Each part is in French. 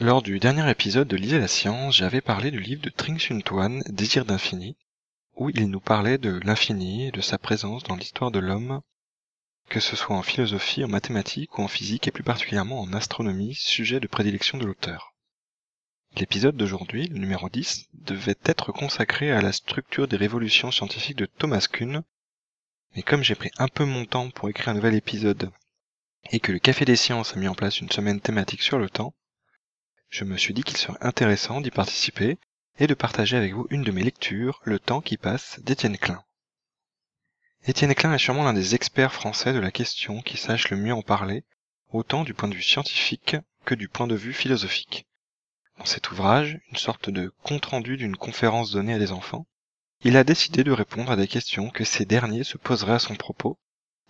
Lors du dernier épisode de Lisez la science, j'avais parlé du livre de Trinh Xuân Tuan, Désir d'infini, où il nous parlait de l'infini et de sa présence dans l'histoire de l'homme, que ce soit en philosophie, en mathématiques ou en physique et plus particulièrement en astronomie, sujet de prédilection de l'auteur. L'épisode d'aujourd'hui, le numéro 10, devait être consacré à la structure des révolutions scientifiques de Thomas Kuhn, mais comme j'ai pris un peu mon temps pour écrire un nouvel épisode et que le Café des Sciences a mis en place une semaine thématique sur le temps, je me suis dit qu'il serait intéressant d'y participer et de partager avec vous une de mes lectures, Le temps qui passe, d'Étienne Klein. Étienne Klein est sûrement l'un des experts français de la question qui sache le mieux en parler, autant du point de vue scientifique que du point de vue philosophique. Dans cet ouvrage, une sorte de compte-rendu d'une conférence donnée à des enfants, il a décidé de répondre à des questions que ces derniers se poseraient à son propos,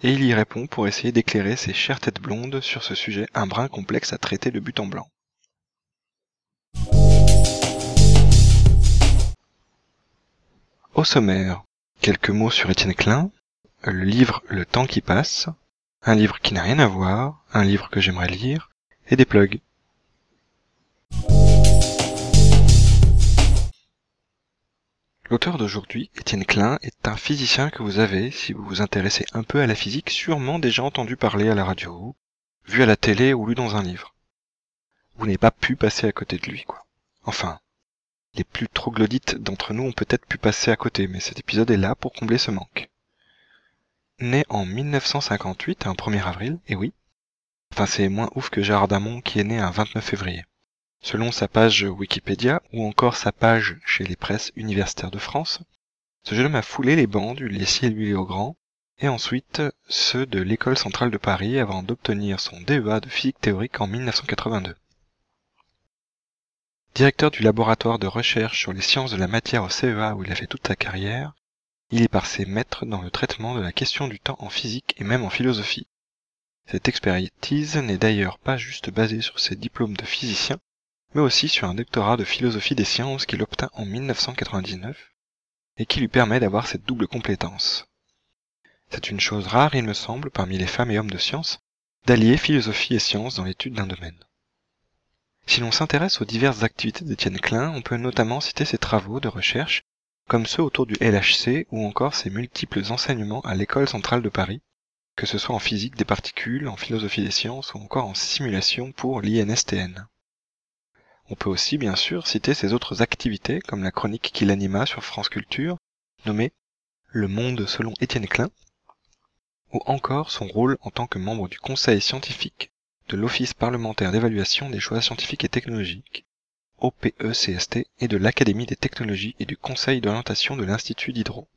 et il y répond pour essayer d'éclairer ses chères têtes blondes sur ce sujet un brin complexe à traiter de but en blanc. Au sommaire, quelques mots sur Étienne Klein, le livre Le temps qui passe, un livre qui n'a rien à voir, un livre que j'aimerais lire, et des plugs. L'auteur d'aujourd'hui, Étienne Klein, est un physicien que vous avez, si vous vous intéressez un peu à la physique, sûrement déjà entendu parler à la radio, vu à la télé ou lu dans un livre. Vous n'avez pas pu passer à côté de lui, quoi. Enfin, les plus troglodytes d'entre nous ont peut-être pu passer à côté, mais cet épisode est là pour combler ce manque. Né en 1958, un 1er avril, et oui. Enfin, c'est moins ouf que Gérard Damon qui est né un 29 février. Selon sa page Wikipédia, ou encore sa page chez les presses universitaires de France, ce jeune homme a foulé les bancs du Lessier Louis Grand, et ensuite ceux de l'École centrale de Paris avant d'obtenir son DEA de physique théorique en 1982. Directeur du laboratoire de recherche sur les sciences de la matière au CEA où il a fait toute sa carrière, il est par ses maîtres dans le traitement de la question du temps en physique et même en philosophie. Cette expertise n'est d'ailleurs pas juste basée sur ses diplômes de physicien, mais aussi sur un doctorat de philosophie des sciences qu'il obtint en 1999 et qui lui permet d'avoir cette double compétence. C'est une chose rare, il me semble, parmi les femmes et hommes de science, d'allier philosophie et science dans l'étude d'un domaine. Si l'on s'intéresse aux diverses activités d'Étienne Klein, on peut notamment citer ses travaux de recherche, comme ceux autour du LHC ou encore ses multiples enseignements à l'École centrale de Paris, que ce soit en physique des particules, en philosophie des sciences ou encore en simulation pour l'INSTN. On peut aussi bien sûr citer ses autres activités comme la chronique qu'il anima sur France Culture, nommée Le monde selon Étienne Klein, ou encore son rôle en tant que membre du conseil scientifique de l'Office parlementaire d'évaluation des choix scientifiques et technologiques, OPECST, et de l'Académie des technologies et du Conseil d'orientation de l'Institut d'Hydro.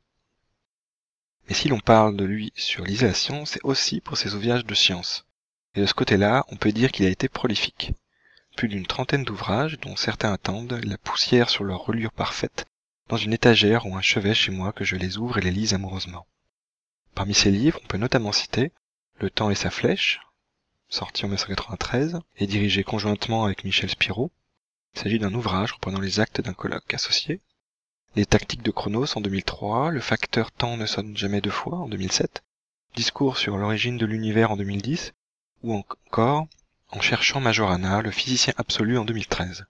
Mais si l'on parle de lui sur l'isolation, c'est aussi pour ses ouvrages de science. Et de ce côté-là, on peut dire qu'il a été prolifique. Plus d'une trentaine d'ouvrages, dont certains attendent la poussière sur leur reliure parfaite, dans une étagère ou un chevet chez moi que je les ouvre et les lise amoureusement. Parmi ces livres, on peut notamment citer Le temps et sa flèche, sorti en 1993 et dirigé conjointement avec Michel Spiro. Il s'agit d'un ouvrage reprenant les actes d'un colloque associé. Les tactiques de Chronos en 2003, le facteur temps ne sonne jamais deux fois en 2007, discours sur l'origine de l'univers en 2010, ou encore En cherchant Majorana, le physicien absolu en 2013.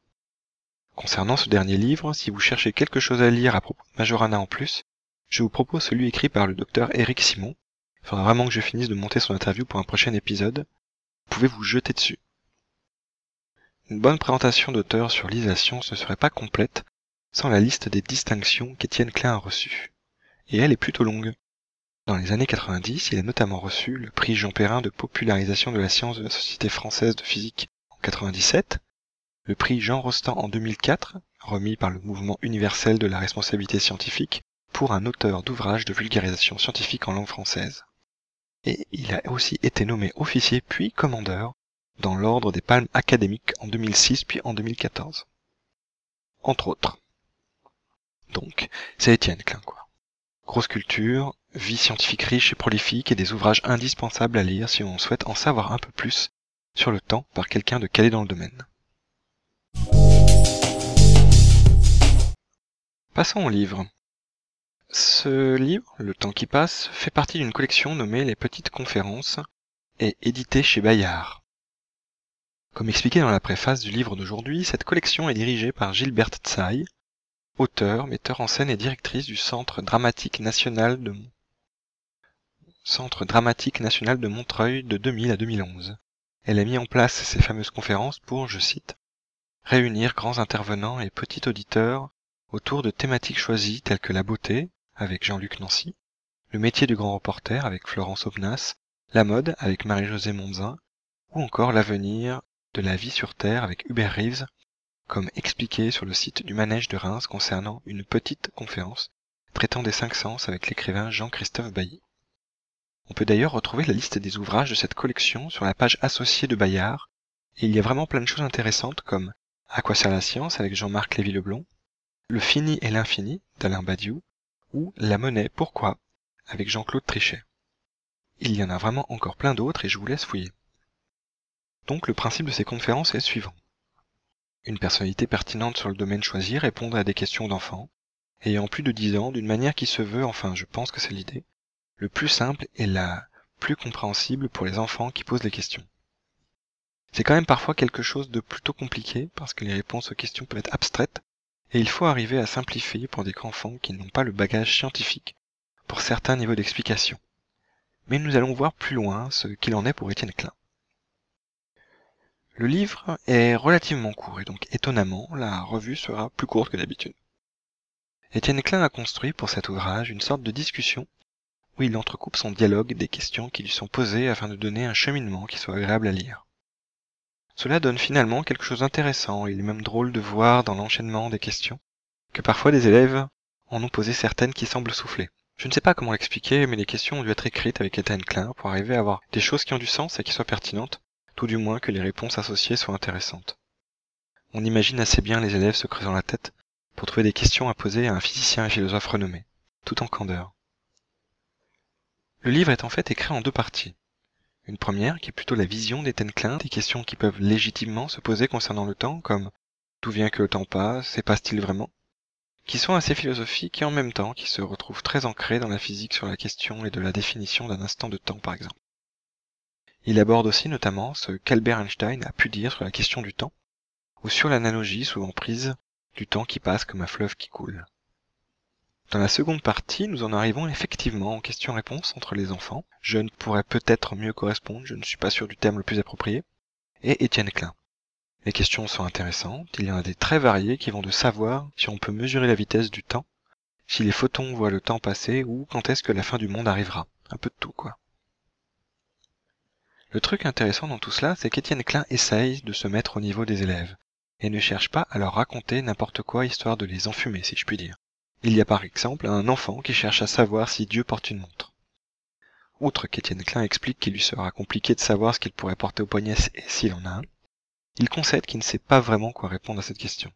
Concernant ce dernier livre, si vous cherchez quelque chose à lire à propos de Majorana en plus, je vous propose celui écrit par le docteur Eric Simon. Il faudra vraiment que je finisse de monter son interview pour un prochain épisode, pouvez vous jeter dessus? Une bonne présentation d'auteur sur l'isation ne serait pas complète sans la liste des distinctions qu'Étienne Klein a reçues. Et elle est plutôt longue. Dans les années 90, il a notamment reçu le prix Jean Perrin de popularisation de la science de la Société française de physique en 97, le prix Jean Rostand en 2004, remis par le mouvement universel de la responsabilité scientifique, pour un auteur d'ouvrages de vulgarisation scientifique en langue française et il a aussi été nommé officier puis commandeur dans l'ordre des palmes académiques en 2006 puis en 2014. Entre autres. Donc, c'est Étienne Klein, quoi. Grosse culture, vie scientifique riche et prolifique et des ouvrages indispensables à lire si on souhaite en savoir un peu plus sur le temps par quelqu'un de calé dans le domaine. Passons au livre. Ce livre, Le temps qui passe, fait partie d'une collection nommée Les Petites Conférences et édité chez Bayard. Comme expliqué dans la préface du livre d'aujourd'hui, cette collection est dirigée par Gilberte Tsai, auteur, metteur en scène et directrice du Centre dramatique national de Centre dramatique national de Montreuil de 2000 à 2011. Elle a mis en place ces fameuses conférences pour, je cite, réunir grands intervenants et petits auditeurs autour de thématiques choisies telles que la beauté, avec Jean-Luc Nancy, le métier du grand reporter avec Florence Aubenas, la mode avec Marie-Josée Monzin, ou encore l'avenir de la vie sur Terre avec Hubert Reeves, comme expliqué sur le site du Manège de Reims concernant une petite conférence traitant des cinq sens avec l'écrivain Jean-Christophe Bailly. On peut d'ailleurs retrouver la liste des ouvrages de cette collection sur la page associée de Bayard, et il y a vraiment plein de choses intéressantes comme À quoi sert la science avec Jean-Marc Lévy-Leblond, Le fini et l'infini d'Alain Badiou, ou La monnaie, pourquoi avec Jean-Claude Trichet. Il y en a vraiment encore plein d'autres et je vous laisse fouiller. Donc le principe de ces conférences est suivant. Une personnalité pertinente sur le domaine choisi répondre à des questions d'enfants, ayant plus de 10 ans d'une manière qui se veut, enfin je pense que c'est l'idée, le plus simple et la plus compréhensible pour les enfants qui posent les questions. C'est quand même parfois quelque chose de plutôt compliqué parce que les réponses aux questions peuvent être abstraites et il faut arriver à simplifier pour des enfants qui n'ont pas le bagage scientifique pour certains niveaux d'explication. Mais nous allons voir plus loin ce qu'il en est pour Étienne Klein. Le livre est relativement court et donc étonnamment, la revue sera plus courte que d'habitude. Étienne Klein a construit pour cet ouvrage une sorte de discussion où il entrecoupe son dialogue des questions qui lui sont posées afin de donner un cheminement qui soit agréable à lire. Cela donne finalement quelque chose d'intéressant il est même drôle de voir dans l'enchaînement des questions que parfois des élèves en ont posé certaines qui semblent souffler. Je ne sais pas comment l'expliquer, mais les questions ont dû être écrites avec Étienne Klein pour arriver à avoir des choses qui ont du sens et qui soient pertinentes, tout du moins que les réponses associées soient intéressantes. On imagine assez bien les élèves se creusant la tête pour trouver des questions à poser à un physicien et philosophe renommé, tout en candeur. Le livre est en fait écrit en deux parties. Une première qui est plutôt la vision d'Étienne Klein, des questions qui peuvent légitimement se poser concernant le temps, comme d'où vient que le temps passe, et passe-t-il vraiment? qui sont assez philosophiques et en même temps qui se retrouvent très ancrés dans la physique sur la question et de la définition d'un instant de temps par exemple. Il aborde aussi notamment ce qu'Albert Einstein a pu dire sur la question du temps, ou sur l'analogie souvent prise du temps qui passe comme un fleuve qui coule. Dans la seconde partie, nous en arrivons effectivement en question-réponse entre les enfants. Je ne pourrais peut-être mieux correspondre, je ne suis pas sûr du terme le plus approprié, et Étienne Klein. Les questions sont intéressantes, il y en a des très variées qui vont de savoir si on peut mesurer la vitesse du temps, si les photons voient le temps passer ou quand est-ce que la fin du monde arrivera. Un peu de tout quoi. Le truc intéressant dans tout cela, c'est qu'Étienne Klein essaye de se mettre au niveau des élèves, et ne cherche pas à leur raconter n'importe quoi histoire de les enfumer, si je puis dire. Il y a par exemple un enfant qui cherche à savoir si Dieu porte une montre. Outre qu'Étienne Klein explique qu'il lui sera compliqué de savoir ce qu'il pourrait porter au poignet s'il en a un, il concède qu'il ne sait pas vraiment quoi répondre à cette question.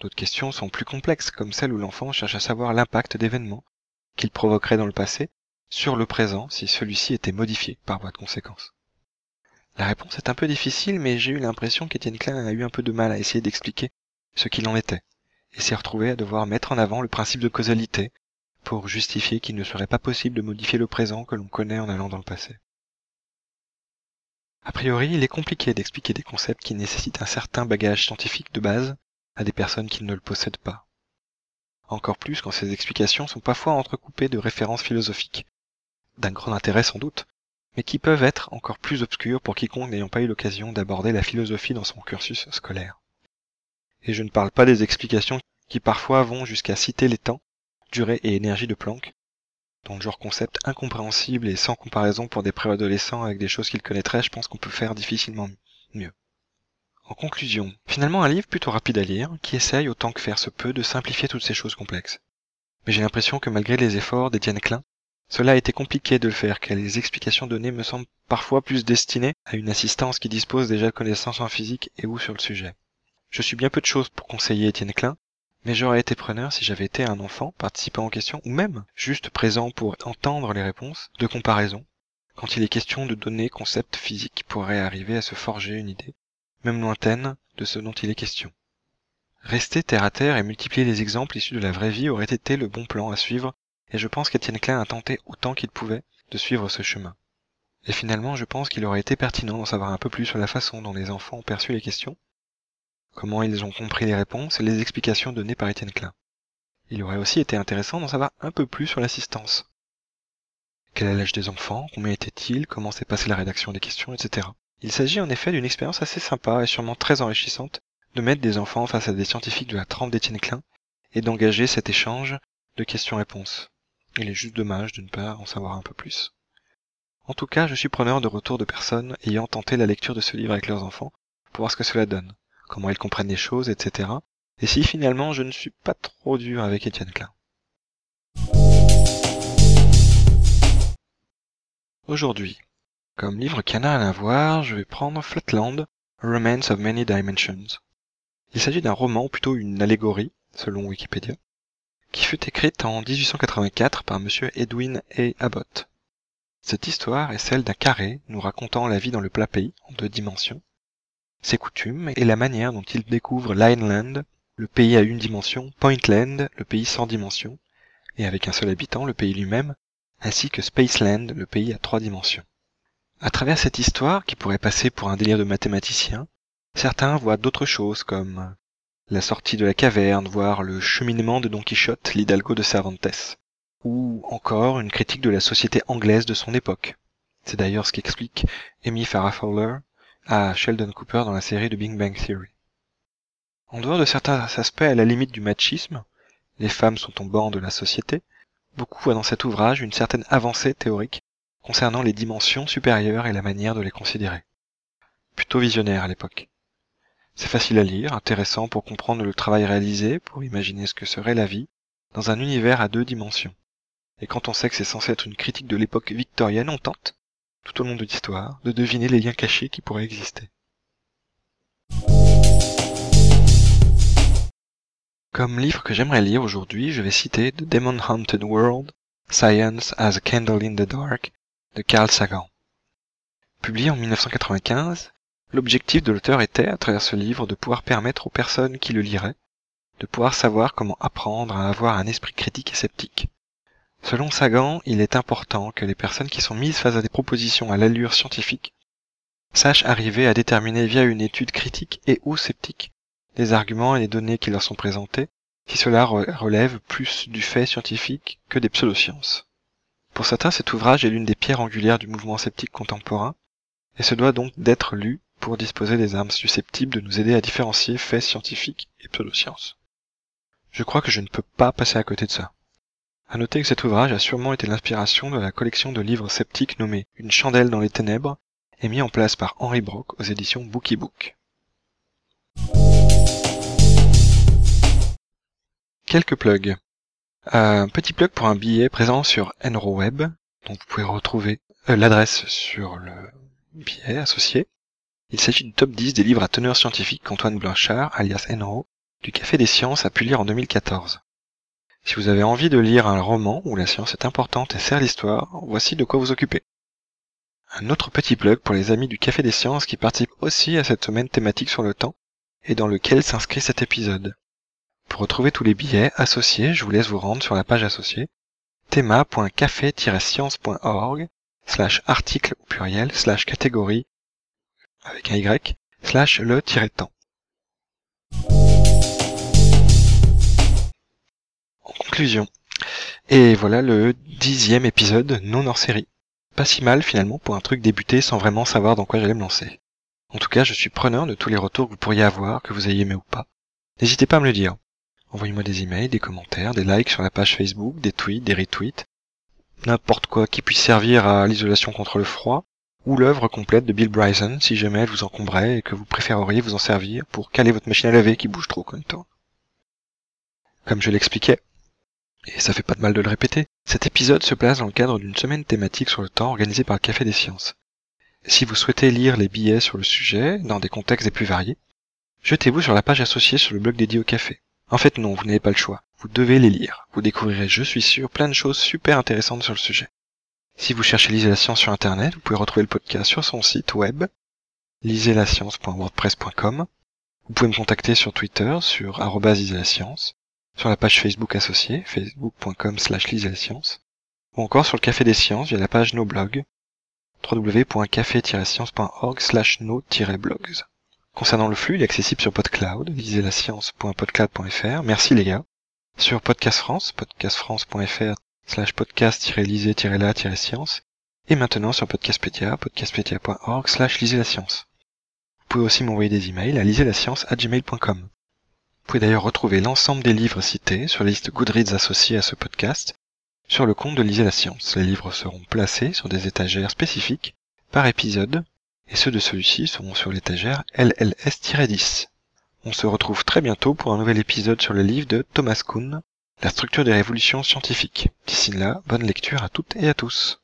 D'autres questions sont plus complexes, comme celle où l'enfant cherche à savoir l'impact d'événements qu'il provoquerait dans le passé sur le présent si celui-ci était modifié par voie de conséquence. La réponse est un peu difficile, mais j'ai eu l'impression qu'Étienne Klein a eu un peu de mal à essayer d'expliquer ce qu'il en était, et s'est retrouvé à devoir mettre en avant le principe de causalité pour justifier qu'il ne serait pas possible de modifier le présent que l'on connaît en allant dans le passé. A priori, il est compliqué d'expliquer des concepts qui nécessitent un certain bagage scientifique de base à des personnes qui ne le possèdent pas. Encore plus quand ces explications sont parfois entrecoupées de références philosophiques, d'un grand intérêt sans doute, mais qui peuvent être encore plus obscures pour quiconque n'ayant pas eu l'occasion d'aborder la philosophie dans son cursus scolaire. Et je ne parle pas des explications qui parfois vont jusqu'à citer les temps, durée et énergie de Planck, dont le genre concept incompréhensible et sans comparaison pour des préadolescents avec des choses qu'ils connaîtraient, je pense qu'on peut faire difficilement mieux. En conclusion, finalement un livre plutôt rapide à lire, qui essaye autant que faire se peut de simplifier toutes ces choses complexes. Mais j'ai l'impression que malgré les efforts d'Étienne Klein, cela a été compliqué de le faire, car les explications données me semblent parfois plus destinées à une assistance qui dispose déjà de connaissances en physique et ou sur le sujet. Je suis bien peu de choses pour conseiller Étienne Klein, mais j'aurais été preneur si j'avais été un enfant participant en question, ou même juste présent pour entendre les réponses de comparaison, quand il est question de donner concepts physiques qui pourraient arriver à se forger une idée, même lointaine, de ce dont il est question. Rester terre à terre et multiplier les exemples issus de la vraie vie aurait été le bon plan à suivre, et je pense qu'Étienne Klein a tenté autant qu'il pouvait de suivre ce chemin. Et finalement, je pense qu'il aurait été pertinent d'en savoir un peu plus sur la façon dont les enfants ont perçu les questions, comment ils ont compris les réponses et les explications données par Étienne Klein. Il aurait aussi été intéressant d'en savoir un peu plus sur l'assistance. Quel est l'âge des enfants? Combien était-il Comment s'est passée la rédaction des questions, etc. Il s'agit en effet d'une expérience assez sympa et sûrement très enrichissante de mettre des enfants face à des scientifiques de la trempe d'Étienne Klein et d'engager cet échange de questions-réponses. Il est juste dommage de ne pas en savoir un peu plus. En tout cas, je suis preneur de retours de personnes ayant tenté la lecture de ce livre avec leurs enfants pour voir ce que cela donne, comment ils comprennent les choses, etc. Et si finalement je ne suis pas trop dur avec Étienne Klein. Aujourd'hui, comme livre canal à voir, je vais prendre Flatland, Romance of Many Dimensions. Il s'agit d'un roman, ou plutôt une allégorie, selon Wikipédia, qui fut écrite en 1884 par monsieur Edwin A. Abbott. Cette histoire est celle d'un carré nous racontant la vie dans le plat pays, en deux dimensions, ses coutumes et la manière dont il découvre Lineland, le pays à une dimension, Pointland, le pays sans dimension, et avec un seul habitant, le pays lui-même, ainsi que Spaceland, le pays à trois dimensions. À travers cette histoire, qui pourrait passer pour un délire de mathématicien, certains voient d'autres choses comme la sortie de la caverne, voire le cheminement de Don Quichotte, l'Hidalgo de Cervantes, ou encore une critique de la société anglaise de son époque. C'est d'ailleurs ce qu'explique Amy Farrah Fowler à Sheldon Cooper dans la série de Big Bang Theory. En dehors de certains aspects à la limite du machisme, les femmes sont au bord de la société, beaucoup voient dans cet ouvrage une certaine avancée théorique concernant les dimensions supérieures et la manière de les considérer. Plutôt visionnaire à l'époque. C'est facile à lire, intéressant pour comprendre le travail réalisé, pour imaginer ce que serait la vie, dans un univers à deux dimensions. Et quand on sait que c'est censé être une critique de l'époque victorienne, on tente, tout au long de l'histoire, de deviner les liens cachés qui pourraient exister. Comme livre que j'aimerais lire aujourd'hui, je vais citer The Demon Haunted World, Science as a Candle in the Dark de Carl Sagan. Publié en 1995, l'objectif de l'auteur était, à travers ce livre, de pouvoir permettre aux personnes qui le liraient de pouvoir savoir comment apprendre à avoir un esprit critique et sceptique. Selon Sagan, il est important que les personnes qui sont mises face à des propositions à l'allure scientifique sachent arriver à déterminer via une étude critique et ou sceptique les arguments et les données qui leur sont présentés, si cela relève plus du fait scientifique que des pseudosciences. Pour certains, cet ouvrage est l'une des pierres angulaires du mouvement sceptique contemporain, et se doit donc d'être lu pour disposer des armes susceptibles de nous aider à différencier faits scientifiques et pseudosciences. Je crois que je ne peux pas passer à côté de ça. À noter que cet ouvrage a sûrement été l'inspiration de la collection de livres sceptiques nommée Une chandelle dans les ténèbres et mis en place par Henri Brock aux éditions Bookie Book. Quelques plugs. Un petit plug pour un billet présent sur EnroWeb, dont vous pouvez retrouver euh, l'adresse sur le billet associé. Il s'agit du top 10 des livres à teneur scientifique qu'Antoine Blanchard, alias Enro, du Café des Sciences a pu lire en 2014. Si vous avez envie de lire un roman où la science est importante et sert l'histoire, voici de quoi vous occuper. Un autre petit plug pour les amis du Café des Sciences qui participent aussi à cette semaine thématique sur le temps et dans lequel s'inscrit cet épisode. Pour retrouver tous les billets associés, je vous laisse vous rendre sur la page associée théma.café-science.org slash article au pluriel slash catégorie avec un Y slash le-temps. En conclusion, et voilà le dixième épisode non hors série. Pas si mal finalement pour un truc débuté sans vraiment savoir dans quoi j'allais me lancer. En tout cas, je suis preneur de tous les retours que vous pourriez avoir, que vous ayez aimé ou pas. N'hésitez pas à me le dire. Envoyez-moi des emails, des commentaires, des likes sur la page Facebook, des tweets, des retweets, n'importe quoi qui puisse servir à l'isolation contre le froid, ou l'œuvre complète de Bill Bryson si jamais elle vous encombrait et que vous préféreriez vous en servir pour caler votre machine à laver qui bouge trop comme temps. Comme je l'expliquais, et ça fait pas de mal de le répéter, cet épisode se place dans le cadre d'une semaine thématique sur le temps organisée par le Café des Sciences. Si vous souhaitez lire les billets sur le sujet, dans des contextes les plus variés, jetez-vous sur la page associée sur le blog dédié au café. En fait non, vous n'avez pas le choix. Vous devez les lire. Vous découvrirez, je suis sûr, plein de choses super intéressantes sur le sujet. Si vous cherchez Lisez la science sur internet, vous pouvez retrouver le podcast sur son site web, liselascience.wordpress.com, Vous pouvez me contacter sur Twitter, sur science, sur la page Facebook associée, facebook.com slash science, ou encore sur le Café des Sciences via la page No Blog, www.café-science.org slash no-blogs. Concernant le flux, il est accessible sur PodCloud, lisez la science.podcloud.fr. Merci les gars. Sur Podcast France, podcastfrance.fr slash podcast-lisez-la-science. Et maintenant sur Podcastpedia, podcastpedia.org slash lisez la science. Vous pouvez aussi m'envoyer des emails à lisez-la-science@gmail.com. Vous pouvez d'ailleurs retrouver l'ensemble des livres cités sur la liste Goodreads associée à ce podcast sur le compte de Lisez la Science. Les livres seront placés sur des étagères spécifiques par épisode et ceux de celui-ci seront sur l'étagère LLS-10. On se retrouve très bientôt pour un nouvel épisode sur le livre de Thomas Kuhn, la structure des révolutions scientifiques. D'ici là, bonne lecture à toutes et à tous.